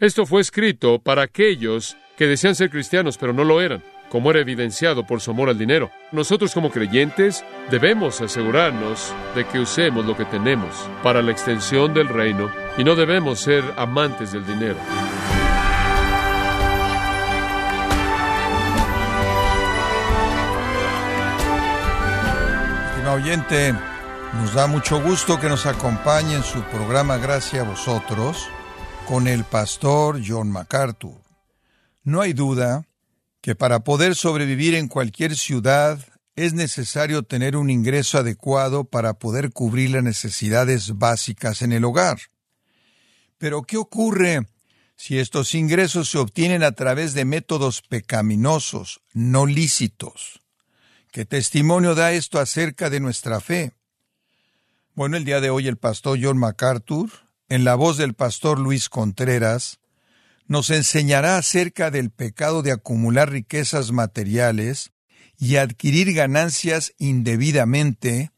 Esto fue escrito para aquellos que desean ser cristianos pero no lo eran, como era evidenciado por su amor al dinero. Nosotros como creyentes debemos asegurarnos de que usemos lo que tenemos para la extensión del reino y no debemos ser amantes del dinero. Estimado oyente, nos da mucho gusto que nos acompañe en su programa Gracias a vosotros con el pastor John MacArthur. No hay duda que para poder sobrevivir en cualquier ciudad es necesario tener un ingreso adecuado para poder cubrir las necesidades básicas en el hogar. Pero ¿qué ocurre si estos ingresos se obtienen a través de métodos pecaminosos, no lícitos? ¿Qué testimonio da esto acerca de nuestra fe? Bueno, el día de hoy el pastor John MacArthur, en la voz del pastor Luis Contreras, nos enseñará acerca del pecado de acumular riquezas materiales y adquirir ganancias indebidamente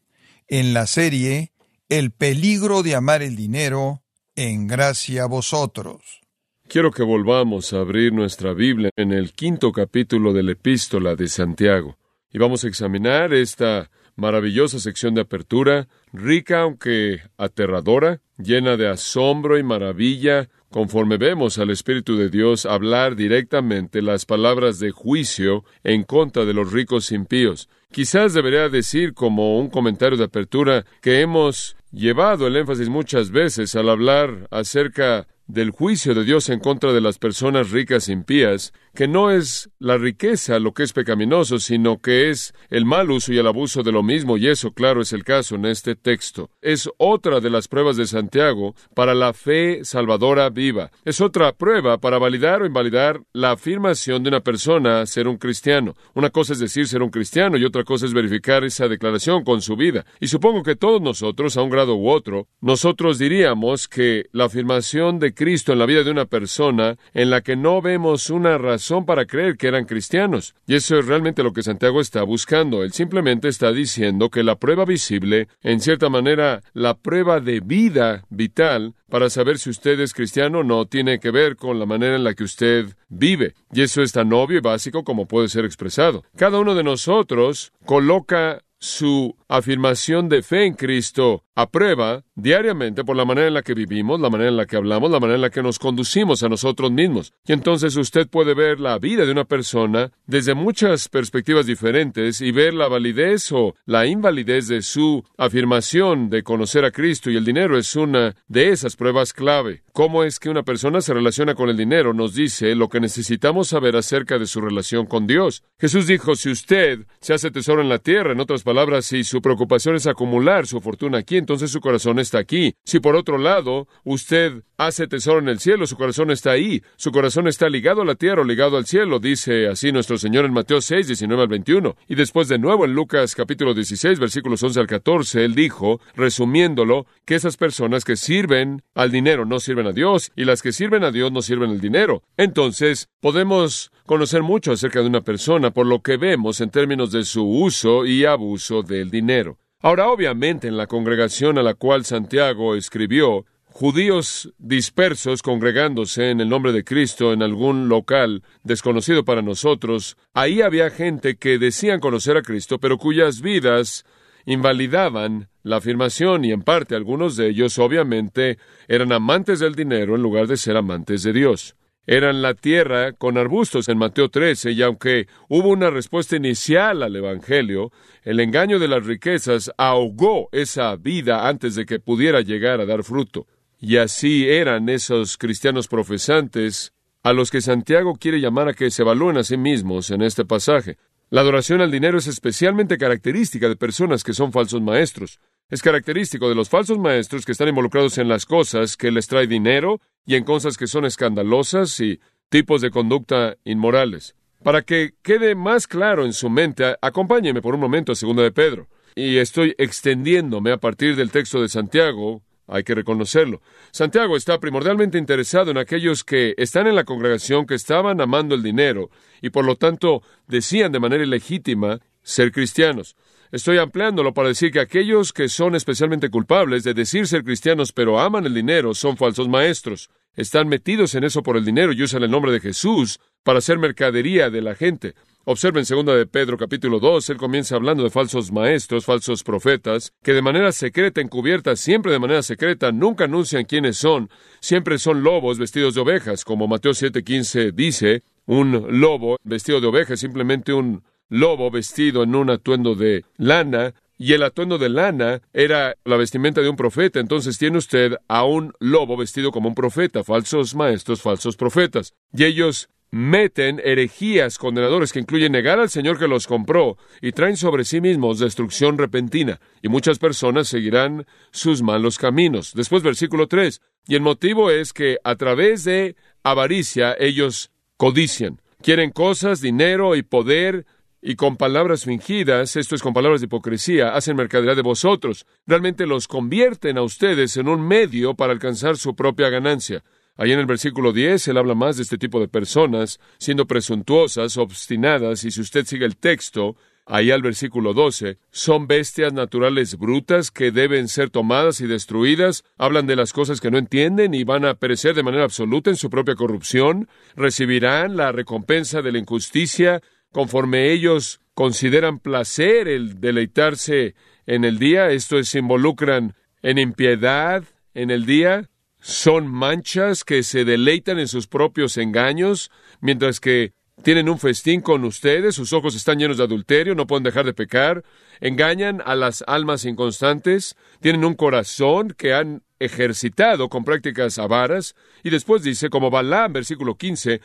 en la serie El peligro de amar el dinero en gracia a vosotros. Quiero que volvamos a abrir nuestra Biblia en el quinto capítulo de la epístola de Santiago y vamos a examinar esta maravillosa sección de apertura, rica aunque aterradora, llena de asombro y maravilla, conforme vemos al Espíritu de Dios hablar directamente las palabras de juicio en contra de los ricos impíos. Quizás debería decir como un comentario de apertura que hemos llevado el énfasis muchas veces al hablar acerca del juicio de Dios en contra de las personas ricas impías, que no es la riqueza lo que es pecaminoso, sino que es el mal uso y el abuso de lo mismo, y eso, claro, es el caso en este texto. Es otra de las pruebas de Santiago para la fe salvadora viva. Es otra prueba para validar o invalidar la afirmación de una persona ser un cristiano. Una cosa es decir ser un cristiano y otra cosa es verificar esa declaración con su vida. Y supongo que todos nosotros, a un grado u otro, nosotros diríamos que la afirmación de Cristo en la vida de una persona en la que no vemos una razón para creer que eran cristianos. Y eso es realmente lo que Santiago está buscando. Él simplemente está diciendo que la prueba visible, en cierta manera, la prueba de vida vital, para saber si usted es cristiano o no tiene que ver con la manera en la que usted vive. Y eso es tan obvio y básico como puede ser expresado. Cada uno de nosotros coloca su afirmación de fe en Cristo a prueba diariamente por la manera en la que vivimos, la manera en la que hablamos, la manera en la que nos conducimos a nosotros mismos. Y entonces usted puede ver la vida de una persona desde muchas perspectivas diferentes y ver la validez o la invalidez de su afirmación de conocer a Cristo y el dinero es una de esas pruebas clave. ¿Cómo es que una persona se relaciona con el dinero? Nos dice lo que necesitamos saber acerca de su relación con Dios. Jesús dijo, si usted se hace tesoro en la tierra, en otras palabras, si su preocupación es acumular su fortuna aquí, entonces su corazón está aquí. Si por otro lado usted hace tesoro en el cielo, su corazón está ahí. Su corazón está ligado a la tierra o ligado al cielo, dice así nuestro Señor en Mateo 6, 19 al 21. Y después de nuevo en Lucas capítulo 16, versículos 11 al 14, él dijo, resumiéndolo, que esas personas que sirven al dinero no sirven a Dios y las que sirven a Dios no sirven al dinero. Entonces, podemos conocer mucho acerca de una persona por lo que vemos en términos de su uso y abuso del dinero. Ahora, obviamente, en la congregación a la cual Santiago escribió, judíos dispersos congregándose en el nombre de Cristo en algún local desconocido para nosotros, ahí había gente que decían conocer a Cristo, pero cuyas vidas invalidaban la afirmación y en parte algunos de ellos obviamente eran amantes del dinero en lugar de ser amantes de Dios eran la tierra con arbustos en Mateo 13, y aunque hubo una respuesta inicial al Evangelio, el engaño de las riquezas ahogó esa vida antes de que pudiera llegar a dar fruto. Y así eran esos cristianos profesantes a los que Santiago quiere llamar a que se evalúen a sí mismos en este pasaje. La adoración al dinero es especialmente característica de personas que son falsos maestros. Es característico de los falsos maestros que están involucrados en las cosas que les trae dinero y en cosas que son escandalosas y tipos de conducta inmorales. Para que quede más claro en su mente, acompáñeme por un momento a Segunda de Pedro. Y estoy extendiéndome a partir del texto de Santiago, hay que reconocerlo. Santiago está primordialmente interesado en aquellos que están en la congregación, que estaban amando el dinero y por lo tanto decían de manera ilegítima ser cristianos. Estoy ampliándolo para decir que aquellos que son especialmente culpables de decir ser cristianos pero aman el dinero son falsos maestros. están metidos en eso por el dinero y usan el nombre de Jesús para hacer mercadería de la gente. Observen segunda de Pedro capítulo 2, él comienza hablando de falsos maestros, falsos profetas, que de manera secreta, encubierta, siempre de manera secreta, nunca anuncian quiénes son, siempre son lobos vestidos de ovejas, como Mateo 7:15 dice, un lobo vestido de oveja, simplemente un lobo vestido en un atuendo de lana, y el atuendo de lana era la vestimenta de un profeta. Entonces tiene usted a un lobo vestido como un profeta, falsos maestros, falsos profetas. Y ellos meten herejías condenadores que incluyen negar al Señor que los compró y traen sobre sí mismos destrucción repentina. Y muchas personas seguirán sus malos caminos. Después versículo 3. Y el motivo es que a través de avaricia ellos codician. Quieren cosas, dinero y poder, y con palabras fingidas, esto es con palabras de hipocresía, hacen mercadería de vosotros. Realmente los convierten a ustedes en un medio para alcanzar su propia ganancia. Ahí en el versículo 10 él habla más de este tipo de personas, siendo presuntuosas, obstinadas, y si usted sigue el texto, ahí al versículo 12, son bestias naturales brutas que deben ser tomadas y destruidas, hablan de las cosas que no entienden y van a perecer de manera absoluta en su propia corrupción, recibirán la recompensa de la injusticia conforme ellos consideran placer el deleitarse en el día, esto es, se involucran en impiedad en el día, son manchas que se deleitan en sus propios engaños, mientras que tienen un festín con ustedes, sus ojos están llenos de adulterio, no pueden dejar de pecar, engañan a las almas inconstantes, tienen un corazón que han ejercitado con prácticas avaras, y después dice, como Balaam, versículo 15,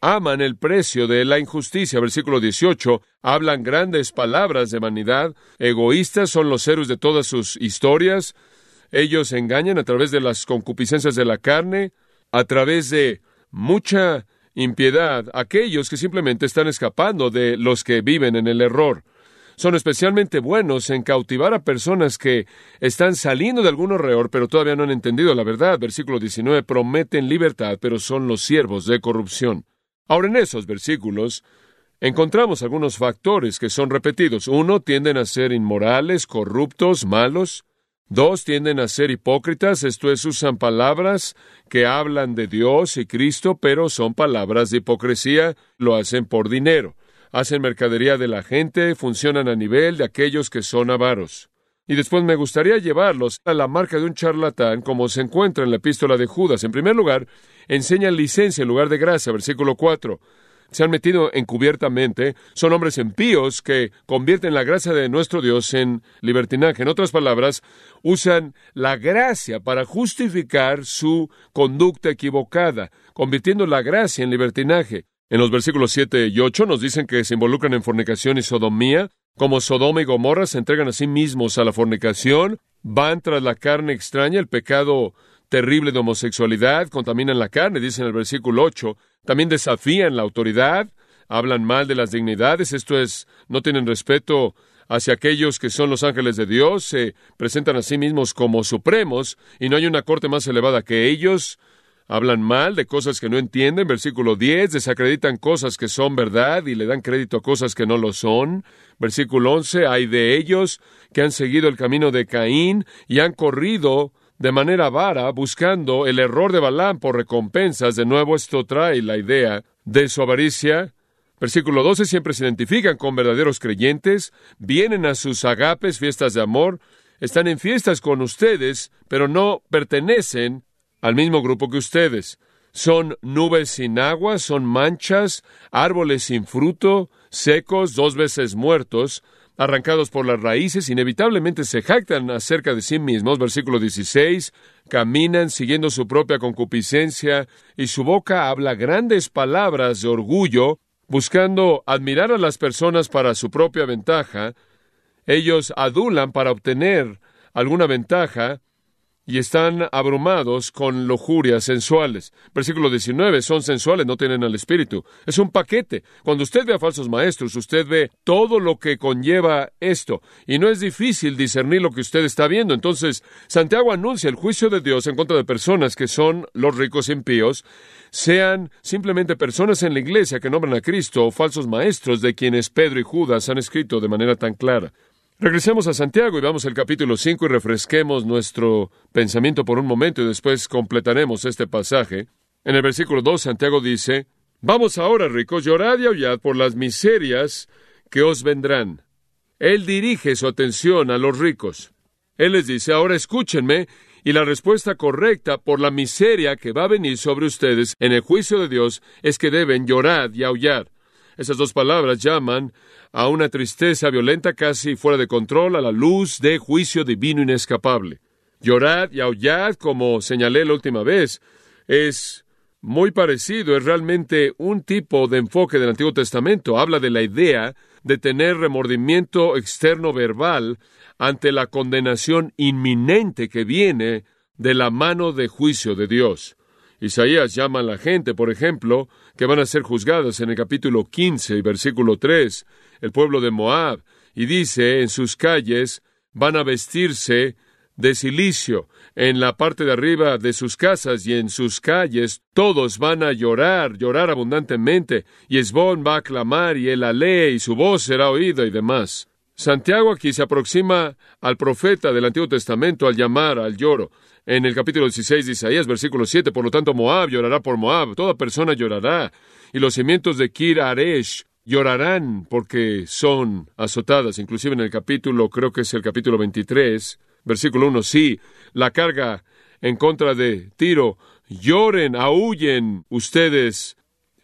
aman el precio de la injusticia, versículo 18, hablan grandes palabras de vanidad, egoístas son los héroes de todas sus historias, ellos engañan a través de las concupiscencias de la carne, a través de mucha impiedad, aquellos que simplemente están escapando de los que viven en el error. Son especialmente buenos en cautivar a personas que están saliendo de algún error, pero todavía no han entendido la verdad. Versículo 19, prometen libertad, pero son los siervos de corrupción. Ahora, en esos versículos, encontramos algunos factores que son repetidos. Uno, tienden a ser inmorales, corruptos, malos. Dos tienden a ser hipócritas, esto es, usan palabras que hablan de Dios y Cristo, pero son palabras de hipocresía, lo hacen por dinero. Hacen mercadería de la gente, funcionan a nivel de aquellos que son avaros. Y después me gustaría llevarlos a la marca de un charlatán, como se encuentra en la epístola de Judas. En primer lugar, enseñan licencia en lugar de gracia, versículo 4 se han metido encubiertamente, son hombres impíos que convierten la gracia de nuestro Dios en libertinaje. En otras palabras, usan la gracia para justificar su conducta equivocada, convirtiendo la gracia en libertinaje. En los versículos 7 y 8 nos dicen que se involucran en fornicación y sodomía, como Sodoma y Gomorra se entregan a sí mismos a la fornicación, van tras la carne extraña, el pecado terrible de homosexualidad, contaminan la carne, dice en el versículo 8, también desafían la autoridad, hablan mal de las dignidades, esto es, no tienen respeto hacia aquellos que son los ángeles de Dios, se presentan a sí mismos como supremos y no hay una corte más elevada que ellos, hablan mal de cosas que no entienden, versículo 10, desacreditan cosas que son verdad y le dan crédito a cosas que no lo son, versículo 11, hay de ellos que han seguido el camino de Caín y han corrido de manera vara, buscando el error de Balaam por recompensas. De nuevo, esto trae la idea de su avaricia. Versículo 12, siempre se identifican con verdaderos creyentes, vienen a sus agapes, fiestas de amor, están en fiestas con ustedes, pero no pertenecen al mismo grupo que ustedes. Son nubes sin agua, son manchas, árboles sin fruto, secos, dos veces muertos, arrancados por las raíces, inevitablemente se jactan acerca de sí mismos, versículo 16, caminan siguiendo su propia concupiscencia, y su boca habla grandes palabras de orgullo, buscando admirar a las personas para su propia ventaja, ellos adulan para obtener alguna ventaja, y están abrumados con lujurias sensuales. Versículo 19, son sensuales, no tienen al Espíritu. Es un paquete. Cuando usted ve a falsos maestros, usted ve todo lo que conlleva esto, y no es difícil discernir lo que usted está viendo. Entonces, Santiago anuncia el juicio de Dios en contra de personas que son los ricos impíos, sean simplemente personas en la iglesia que nombran a Cristo o falsos maestros de quienes Pedro y Judas han escrito de manera tan clara. Regresemos a Santiago y vamos al capítulo 5 y refresquemos nuestro pensamiento por un momento y después completaremos este pasaje. En el versículo 2 Santiago dice, Vamos ahora, ricos, llorad y aullad por las miserias que os vendrán. Él dirige su atención a los ricos. Él les dice, ahora escúchenme, y la respuesta correcta por la miseria que va a venir sobre ustedes en el juicio de Dios es que deben llorar y aullar. Esas dos palabras llaman a una tristeza violenta casi fuera de control a la luz de juicio divino inescapable. Llorad y aullad, como señalé la última vez, es muy parecido, es realmente un tipo de enfoque del Antiguo Testamento. Habla de la idea de tener remordimiento externo verbal ante la condenación inminente que viene de la mano de juicio de Dios. Isaías llama a la gente, por ejemplo, que van a ser juzgadas en el capítulo 15 y versículo 3, el pueblo de Moab, y dice, en sus calles van a vestirse de silicio, en la parte de arriba de sus casas y en sus calles todos van a llorar, llorar abundantemente, y Esbón va a clamar y él lee y su voz será oída y demás. Santiago aquí se aproxima al profeta del Antiguo Testamento al llamar al lloro. En el capítulo 16 de Isaías, versículo 7, por lo tanto Moab llorará por Moab, toda persona llorará, y los cimientos de Kir Aresh llorarán porque son azotadas. Inclusive en el capítulo, creo que es el capítulo 23, versículo 1, sí, la carga en contra de Tiro, lloren, aúllen ustedes,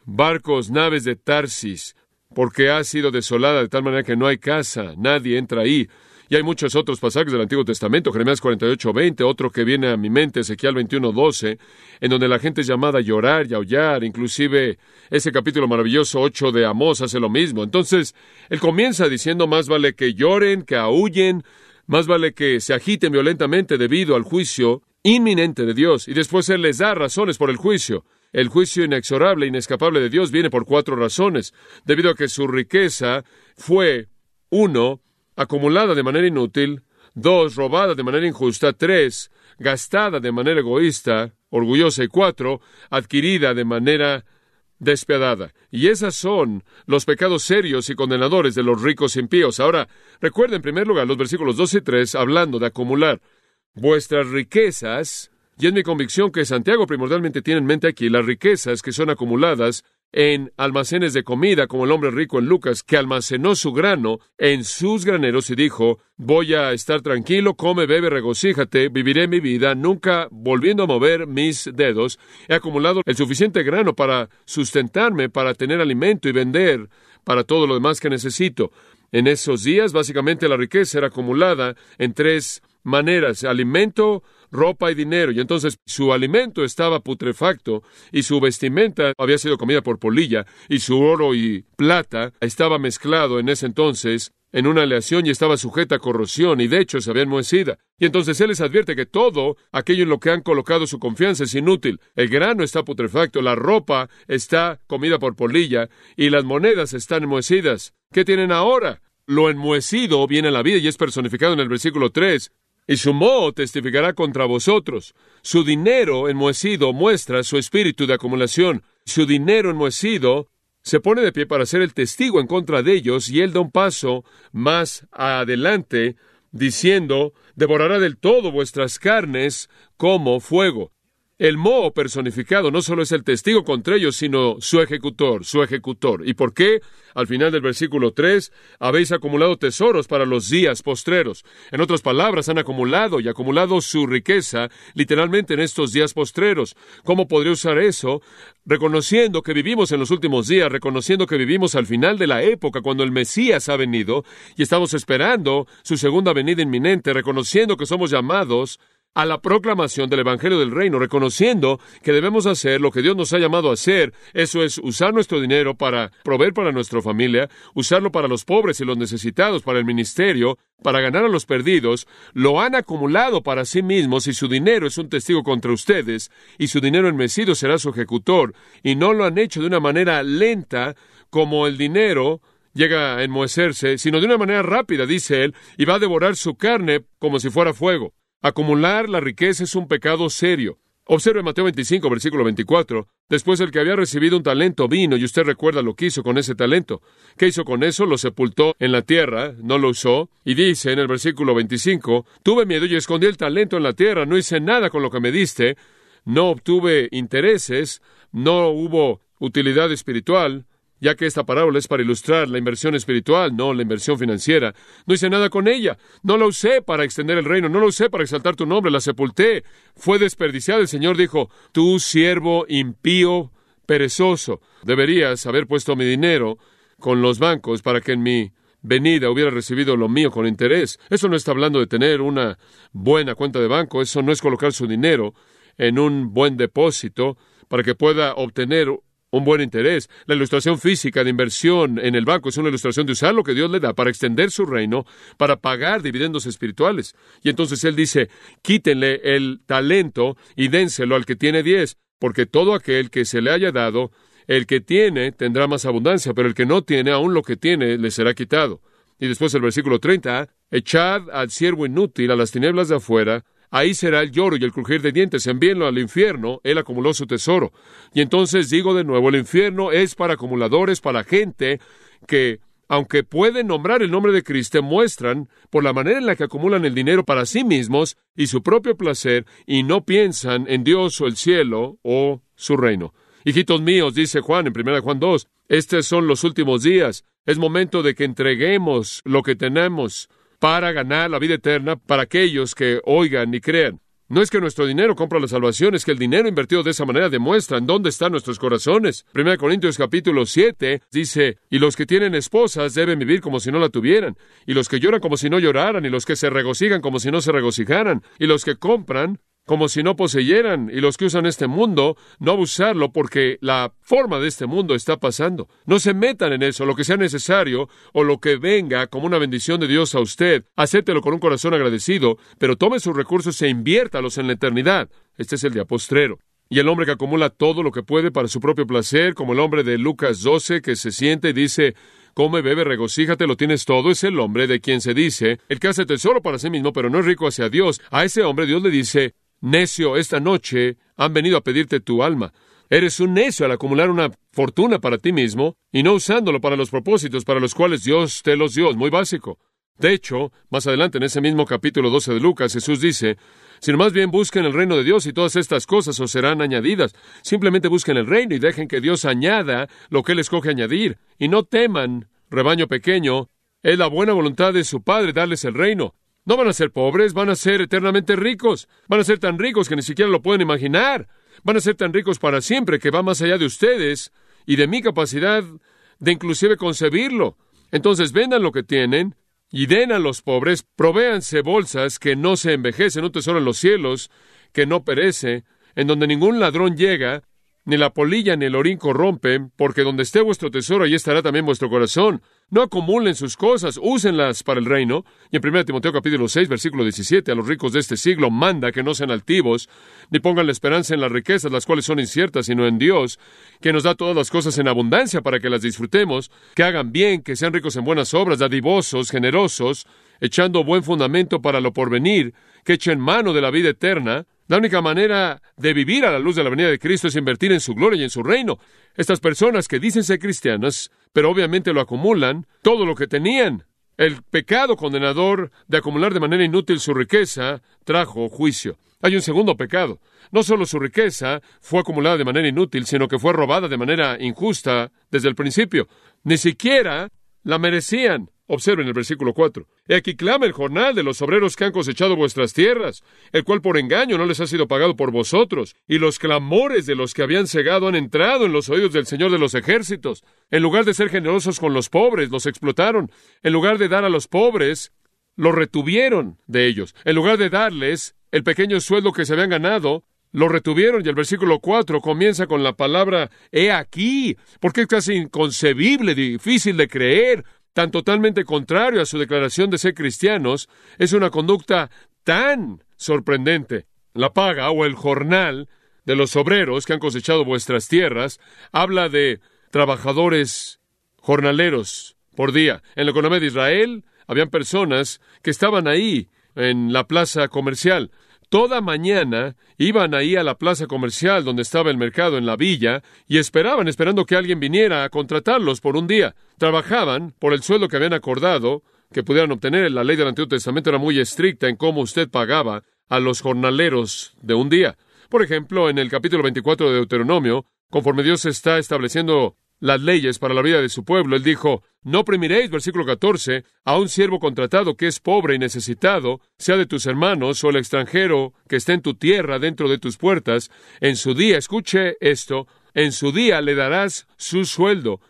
barcos, naves de Tarsis, porque ha sido desolada de tal manera que no hay casa, nadie entra ahí. Y hay muchos otros pasajes del Antiguo Testamento, Jeremías 48, 20, otro que viene a mi mente, Ezequiel 21, 12, en donde la gente es llamada a llorar y aullar, inclusive ese capítulo maravilloso 8 de Amós hace lo mismo. Entonces, él comienza diciendo, más vale que lloren, que aúllen, más vale que se agiten violentamente debido al juicio inminente de Dios, y después él les da razones por el juicio. El juicio inexorable, inescapable de Dios viene por cuatro razones, debido a que su riqueza fue, uno, acumulada de manera inútil, dos, robada de manera injusta, tres, gastada de manera egoísta, orgullosa, y cuatro, adquirida de manera despiadada. Y esas son los pecados serios y condenadores de los ricos impíos. Ahora, recuerden en primer lugar los versículos 2 y 3 hablando de acumular vuestras riquezas, y es mi convicción que Santiago primordialmente tiene en mente aquí las riquezas que son acumuladas en almacenes de comida, como el hombre rico en Lucas, que almacenó su grano en sus graneros y dijo, voy a estar tranquilo, come, bebe, regocíjate, viviré mi vida, nunca volviendo a mover mis dedos. He acumulado el suficiente grano para sustentarme, para tener alimento y vender para todo lo demás que necesito. En esos días, básicamente, la riqueza era acumulada en tres maneras, alimento, ropa y dinero. Y entonces su alimento estaba putrefacto y su vestimenta había sido comida por polilla y su oro y plata estaba mezclado en ese entonces en una aleación y estaba sujeta a corrosión y de hecho se había enmohecida. Y entonces él les advierte que todo aquello en lo que han colocado su confianza es inútil. El grano está putrefacto, la ropa está comida por polilla y las monedas están enmohecidas. ¿Qué tienen ahora? Lo enmohecido viene a la vida y es personificado en el versículo 3 y su moho testificará contra vosotros. Su dinero enmohecido muestra su espíritu de acumulación. Su dinero enmohecido se pone de pie para ser el testigo en contra de ellos y él da un paso más adelante diciendo, devorará del todo vuestras carnes como fuego. El moho personificado no solo es el testigo contra ellos, sino su ejecutor, su ejecutor. ¿Y por qué? Al final del versículo 3, habéis acumulado tesoros para los días postreros. En otras palabras, han acumulado y acumulado su riqueza literalmente en estos días postreros. ¿Cómo podría usar eso? Reconociendo que vivimos en los últimos días, reconociendo que vivimos al final de la época cuando el Mesías ha venido y estamos esperando su segunda venida inminente, reconociendo que somos llamados a la proclamación del Evangelio del Reino, reconociendo que debemos hacer lo que Dios nos ha llamado a hacer. Eso es usar nuestro dinero para proveer para nuestra familia, usarlo para los pobres y los necesitados, para el ministerio, para ganar a los perdidos. Lo han acumulado para sí mismos y su dinero es un testigo contra ustedes y su dinero enmecido será su ejecutor. Y no lo han hecho de una manera lenta como el dinero llega a enmohecerse, sino de una manera rápida, dice él, y va a devorar su carne como si fuera fuego. Acumular la riqueza es un pecado serio. Observe Mateo 25, versículo 24. Después el que había recibido un talento vino y usted recuerda lo que hizo con ese talento. ¿Qué hizo con eso? Lo sepultó en la tierra, no lo usó. Y dice en el versículo 25, tuve miedo y escondí el talento en la tierra, no hice nada con lo que me diste, no obtuve intereses, no hubo utilidad espiritual, ya que esta parábola es para ilustrar la inversión espiritual, no la inversión financiera. No hice nada con ella, no la usé para extender el reino, no la usé para exaltar tu nombre, la sepulté, fue desperdiciada. El Señor dijo, tú siervo impío, perezoso, deberías haber puesto mi dinero con los bancos para que en mi venida hubiera recibido lo mío con interés. Eso no está hablando de tener una buena cuenta de banco, eso no es colocar su dinero en un buen depósito para que pueda obtener un buen interés. La ilustración física de inversión en el banco es una ilustración de usar lo que Dios le da para extender su reino, para pagar dividendos espirituales. Y entonces Él dice, quítenle el talento y dénselo al que tiene diez, porque todo aquel que se le haya dado, el que tiene tendrá más abundancia, pero el que no tiene, aún lo que tiene, le será quitado. Y después el versículo 30, echad al siervo inútil a las tinieblas de afuera, Ahí será el lloro y el crujir de dientes. Envíenlo al infierno. Él acumuló su tesoro. Y entonces digo de nuevo, el infierno es para acumuladores, para gente que, aunque pueden nombrar el nombre de Cristo, muestran por la manera en la que acumulan el dinero para sí mismos y su propio placer y no piensan en Dios o el cielo o su reino. Hijitos míos, dice Juan en 1 Juan 2, estos son los últimos días. Es momento de que entreguemos lo que tenemos para ganar la vida eterna para aquellos que oigan y crean. No es que nuestro dinero compra la salvación, es que el dinero invertido de esa manera demuestra en dónde están nuestros corazones. 1 Corintios capítulo 7 dice, y los que tienen esposas deben vivir como si no la tuvieran, y los que lloran como si no lloraran, y los que se regocijan como si no se regocijaran, y los que compran como si no poseyeran, y los que usan este mundo, no abusarlo porque la forma de este mundo está pasando. No se metan en eso, lo que sea necesario o lo que venga como una bendición de Dios a usted, acéptelo con un corazón agradecido, pero tome sus recursos e inviértalos en la eternidad. Este es el día postrero. Y el hombre que acumula todo lo que puede para su propio placer, como el hombre de Lucas 12, que se siente y dice, come, bebe, regocíjate, lo tienes todo, es el hombre de quien se dice, el que hace tesoro para sí mismo, pero no es rico hacia Dios. A ese hombre Dios le dice, Necio, esta noche han venido a pedirte tu alma. Eres un necio al acumular una fortuna para ti mismo y no usándolo para los propósitos para los cuales Dios te los dio. Es muy básico. De hecho, más adelante en ese mismo capítulo 12 de Lucas, Jesús dice, sino más bien busquen el reino de Dios y todas estas cosas os serán añadidas. Simplemente busquen el reino y dejen que Dios añada lo que Él escoge añadir. Y no teman, rebaño pequeño, es la buena voluntad de su Padre darles el reino. No van a ser pobres, van a ser eternamente ricos. Van a ser tan ricos que ni siquiera lo pueden imaginar. Van a ser tan ricos para siempre que va más allá de ustedes y de mi capacidad de inclusive concebirlo. Entonces vendan lo que tienen y den a los pobres, provéanse bolsas que no se envejecen, un tesoro en los cielos que no perece, en donde ningún ladrón llega, ni la polilla ni el orín corrompen, porque donde esté vuestro tesoro, allí estará también vuestro corazón. No acumulen sus cosas, úsenlas para el reino. Y en 1 Timoteo capítulo 6, versículo 17, a los ricos de este siglo manda que no sean altivos, ni pongan la esperanza en las riquezas, las cuales son inciertas, sino en Dios, que nos da todas las cosas en abundancia para que las disfrutemos, que hagan bien, que sean ricos en buenas obras, dadivosos, generosos, echando buen fundamento para lo porvenir, que echen mano de la vida eterna, la única manera de vivir a la luz de la venida de Cristo es invertir en su gloria y en su reino. Estas personas que dicen ser cristianas, pero obviamente lo acumulan, todo lo que tenían. El pecado condenador de acumular de manera inútil su riqueza trajo juicio. Hay un segundo pecado. No solo su riqueza fue acumulada de manera inútil, sino que fue robada de manera injusta desde el principio. Ni siquiera la merecían. Observen el versículo 4. He aquí clama el jornal de los obreros que han cosechado vuestras tierras, el cual por engaño no les ha sido pagado por vosotros, y los clamores de los que habían cegado han entrado en los oídos del Señor de los ejércitos. En lugar de ser generosos con los pobres, los explotaron. En lugar de dar a los pobres, los retuvieron de ellos. En lugar de darles el pequeño sueldo que se habían ganado, lo retuvieron y el versículo 4 comienza con la palabra he aquí, porque es casi inconcebible, difícil de creer tan totalmente contrario a su declaración de ser cristianos, es una conducta tan sorprendente. La paga o el jornal de los obreros que han cosechado vuestras tierras habla de trabajadores jornaleros por día. En la economía de Israel habían personas que estaban ahí en la plaza comercial. Toda mañana iban ahí a la plaza comercial donde estaba el mercado en la villa y esperaban, esperando que alguien viniera a contratarlos por un día. Trabajaban por el sueldo que habían acordado que pudieran obtener. La ley del Antiguo Testamento era muy estricta en cómo usted pagaba a los jornaleros de un día. Por ejemplo, en el capítulo 24 de Deuteronomio, conforme Dios está estableciendo las leyes para la vida de su pueblo. Él dijo, no oprimiréis, versículo 14, a un siervo contratado que es pobre y necesitado, sea de tus hermanos o el extranjero que esté en tu tierra dentro de tus puertas. En su día, escuche esto, en su día le darás su sueldo,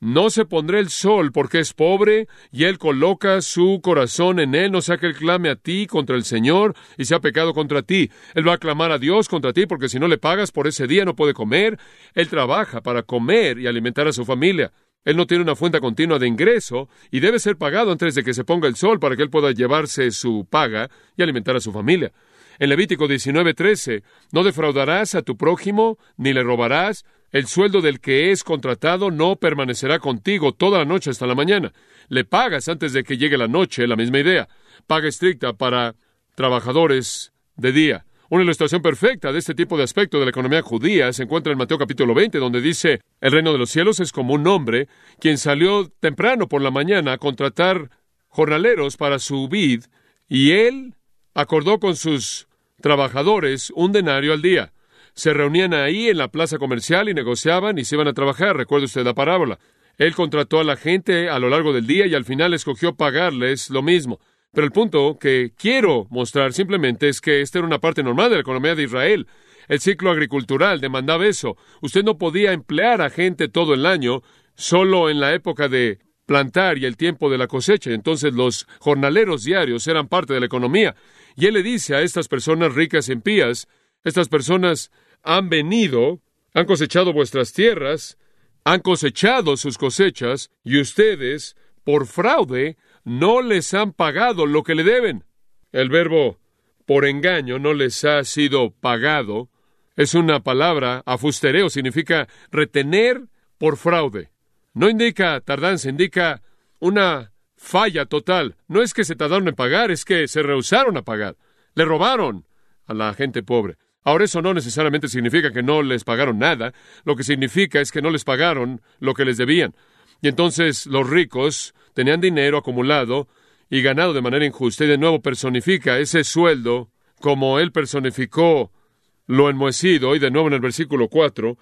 no se pondrá el sol porque es pobre y él coloca su corazón en él, no sea que él clame a ti contra el Señor y sea pecado contra ti. Él va a clamar a Dios contra ti porque si no le pagas por ese día no puede comer. Él trabaja para comer y alimentar a su familia. Él no tiene una fuente continua de ingreso y debe ser pagado antes de que se ponga el sol para que él pueda llevarse su paga y alimentar a su familia. En Levítico 19:13, no defraudarás a tu prójimo, ni le robarás, el sueldo del que es contratado no permanecerá contigo toda la noche hasta la mañana. Le pagas antes de que llegue la noche, la misma idea. Paga estricta para trabajadores de día. Una ilustración perfecta de este tipo de aspecto de la economía judía se encuentra en Mateo capítulo 20, donde dice, el reino de los cielos es como un hombre quien salió temprano por la mañana a contratar jornaleros para su vid, y él acordó con sus trabajadores un denario al día se reunían ahí en la plaza comercial y negociaban y se iban a trabajar. Recuerde usted la parábola. Él contrató a la gente a lo largo del día y al final escogió pagarles lo mismo. Pero el punto que quiero mostrar simplemente es que esta era una parte normal de la economía de Israel. El ciclo agricultural demandaba eso. Usted no podía emplear a gente todo el año, solo en la época de plantar y el tiempo de la cosecha. Entonces los jornaleros diarios eran parte de la economía. Y él le dice a estas personas ricas en pías, estas personas han venido, han cosechado vuestras tierras, han cosechado sus cosechas, y ustedes, por fraude, no les han pagado lo que le deben. El verbo por engaño no les ha sido pagado. Es una palabra, afustereo, significa retener por fraude. No indica tardanza, indica una falla total. No es que se tardaron en pagar, es que se rehusaron a pagar. Le robaron a la gente pobre. Ahora eso no necesariamente significa que no les pagaron nada, lo que significa es que no les pagaron lo que les debían. Y entonces los ricos tenían dinero acumulado y ganado de manera injusta y de nuevo personifica ese sueldo como él personificó lo enmohecido y de nuevo en el versículo 4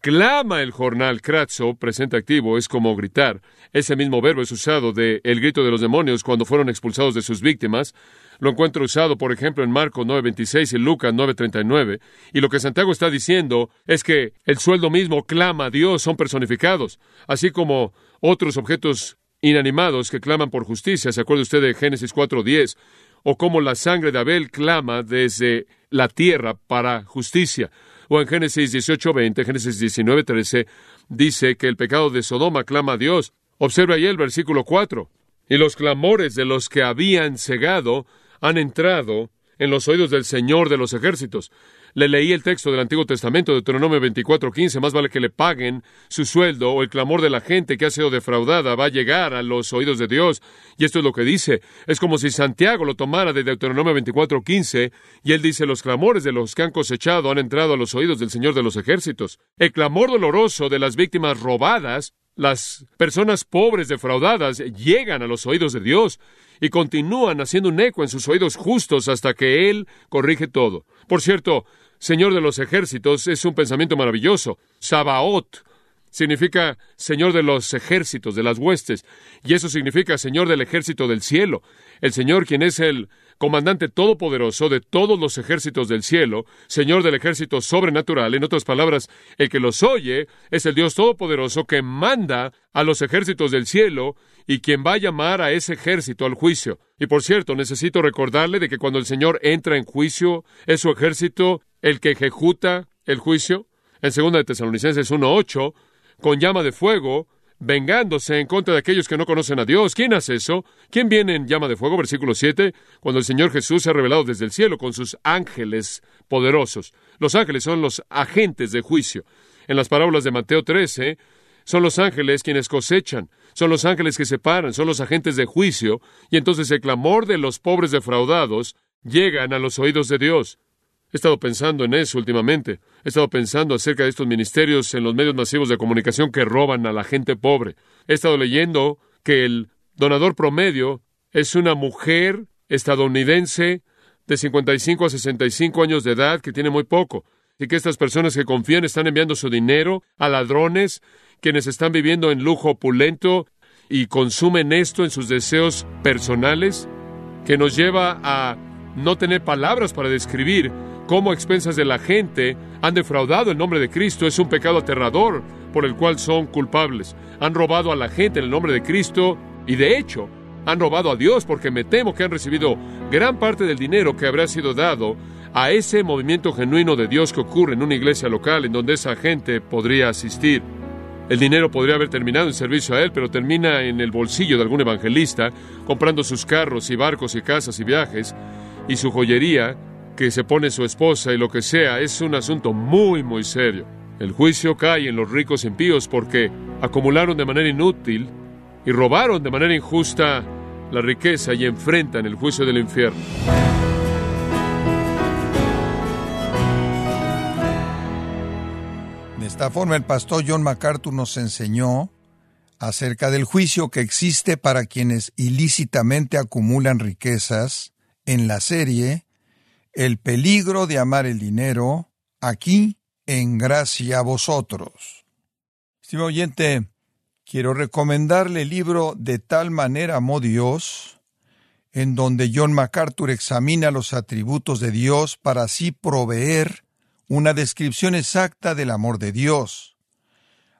clama el jornal Kratzo, presente activo, es como gritar. Ese mismo verbo es usado de el grito de los demonios cuando fueron expulsados de sus víctimas. Lo encuentro usado, por ejemplo, en Marcos 9:26 y Lucas 9:39. Y lo que Santiago está diciendo es que el sueldo mismo clama a Dios, son personificados, así como otros objetos inanimados que claman por justicia. ¿Se acuerda usted de Génesis 4:10? O como la sangre de Abel clama desde la tierra para justicia. O en Génesis 18:20, Génesis 19:13, dice que el pecado de Sodoma clama a Dios. Observa ahí el versículo 4. Y los clamores de los que habían cegado han entrado en los oídos del Señor de los ejércitos. Le leí el texto del Antiguo Testamento, de Deuteronomio 24:15, más vale que le paguen su sueldo o el clamor de la gente que ha sido defraudada va a llegar a los oídos de Dios. Y esto es lo que dice. Es como si Santiago lo tomara de Deuteronomio 24:15 y él dice, los clamores de los que han cosechado han entrado a los oídos del Señor de los ejércitos. El clamor doloroso de las víctimas robadas las personas pobres defraudadas llegan a los oídos de Dios y continúan haciendo un eco en sus oídos justos hasta que Él corrige todo. Por cierto, Señor de los ejércitos es un pensamiento maravilloso. Sabaoth significa Señor de los ejércitos, de las huestes, y eso significa Señor del ejército del cielo. El Señor quien es el comandante todopoderoso de todos los ejércitos del cielo, Señor del ejército sobrenatural, en otras palabras, el que los oye es el Dios todopoderoso que manda a los ejércitos del cielo y quien va a llamar a ese ejército al juicio. Y por cierto, necesito recordarle de que cuando el Señor entra en juicio, es su ejército el que ejecuta el juicio. En 2 de Tesalonicenses 1.8, con llama de fuego, vengándose en contra de aquellos que no conocen a Dios. ¿Quién hace eso? ¿Quién viene en llama de fuego? Versículo 7, cuando el Señor Jesús se ha revelado desde el cielo con sus ángeles poderosos. Los ángeles son los agentes de juicio. En las parábolas de Mateo 13, son los ángeles quienes cosechan, son los ángeles que separan, son los agentes de juicio, y entonces el clamor de los pobres defraudados llegan a los oídos de Dios. He estado pensando en eso últimamente. He estado pensando acerca de estos ministerios en los medios masivos de comunicación que roban a la gente pobre. He estado leyendo que el donador promedio es una mujer estadounidense de 55 a 65 años de edad que tiene muy poco. Y que estas personas que confían están enviando su dinero a ladrones, quienes están viviendo en lujo opulento y consumen esto en sus deseos personales, que nos lleva a no tener palabras para describir cómo expensas de la gente han defraudado el nombre de Cristo. Es un pecado aterrador por el cual son culpables. Han robado a la gente en el nombre de Cristo y de hecho han robado a Dios porque me temo que han recibido gran parte del dinero que habrá sido dado a ese movimiento genuino de Dios que ocurre en una iglesia local en donde esa gente podría asistir. El dinero podría haber terminado en servicio a él, pero termina en el bolsillo de algún evangelista, comprando sus carros y barcos y casas y viajes, y su joyería, que se pone su esposa y lo que sea, es un asunto muy, muy serio. El juicio cae en los ricos impíos porque acumularon de manera inútil y robaron de manera injusta la riqueza y enfrentan el juicio del infierno. esta forma el pastor John MacArthur nos enseñó acerca del juicio que existe para quienes ilícitamente acumulan riquezas en la serie El peligro de amar el dinero, aquí en gracia a vosotros. Estimado oyente, quiero recomendarle el libro De tal manera amó Dios, en donde John MacArthur examina los atributos de Dios para así proveer una descripción exacta del amor de Dios.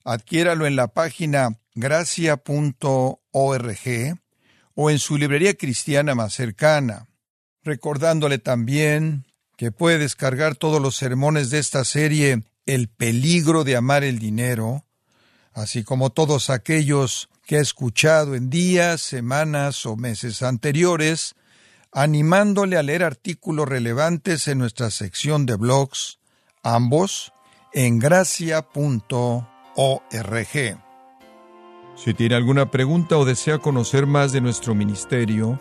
Adquiéralo en la página gracia.org o en su librería cristiana más cercana, recordándole también que puede descargar todos los sermones de esta serie El peligro de amar el dinero, así como todos aquellos que ha escuchado en días, semanas o meses anteriores, animándole a leer artículos relevantes en nuestra sección de blogs ambos en gracia.org. Si tiene alguna pregunta o desea conocer más de nuestro ministerio,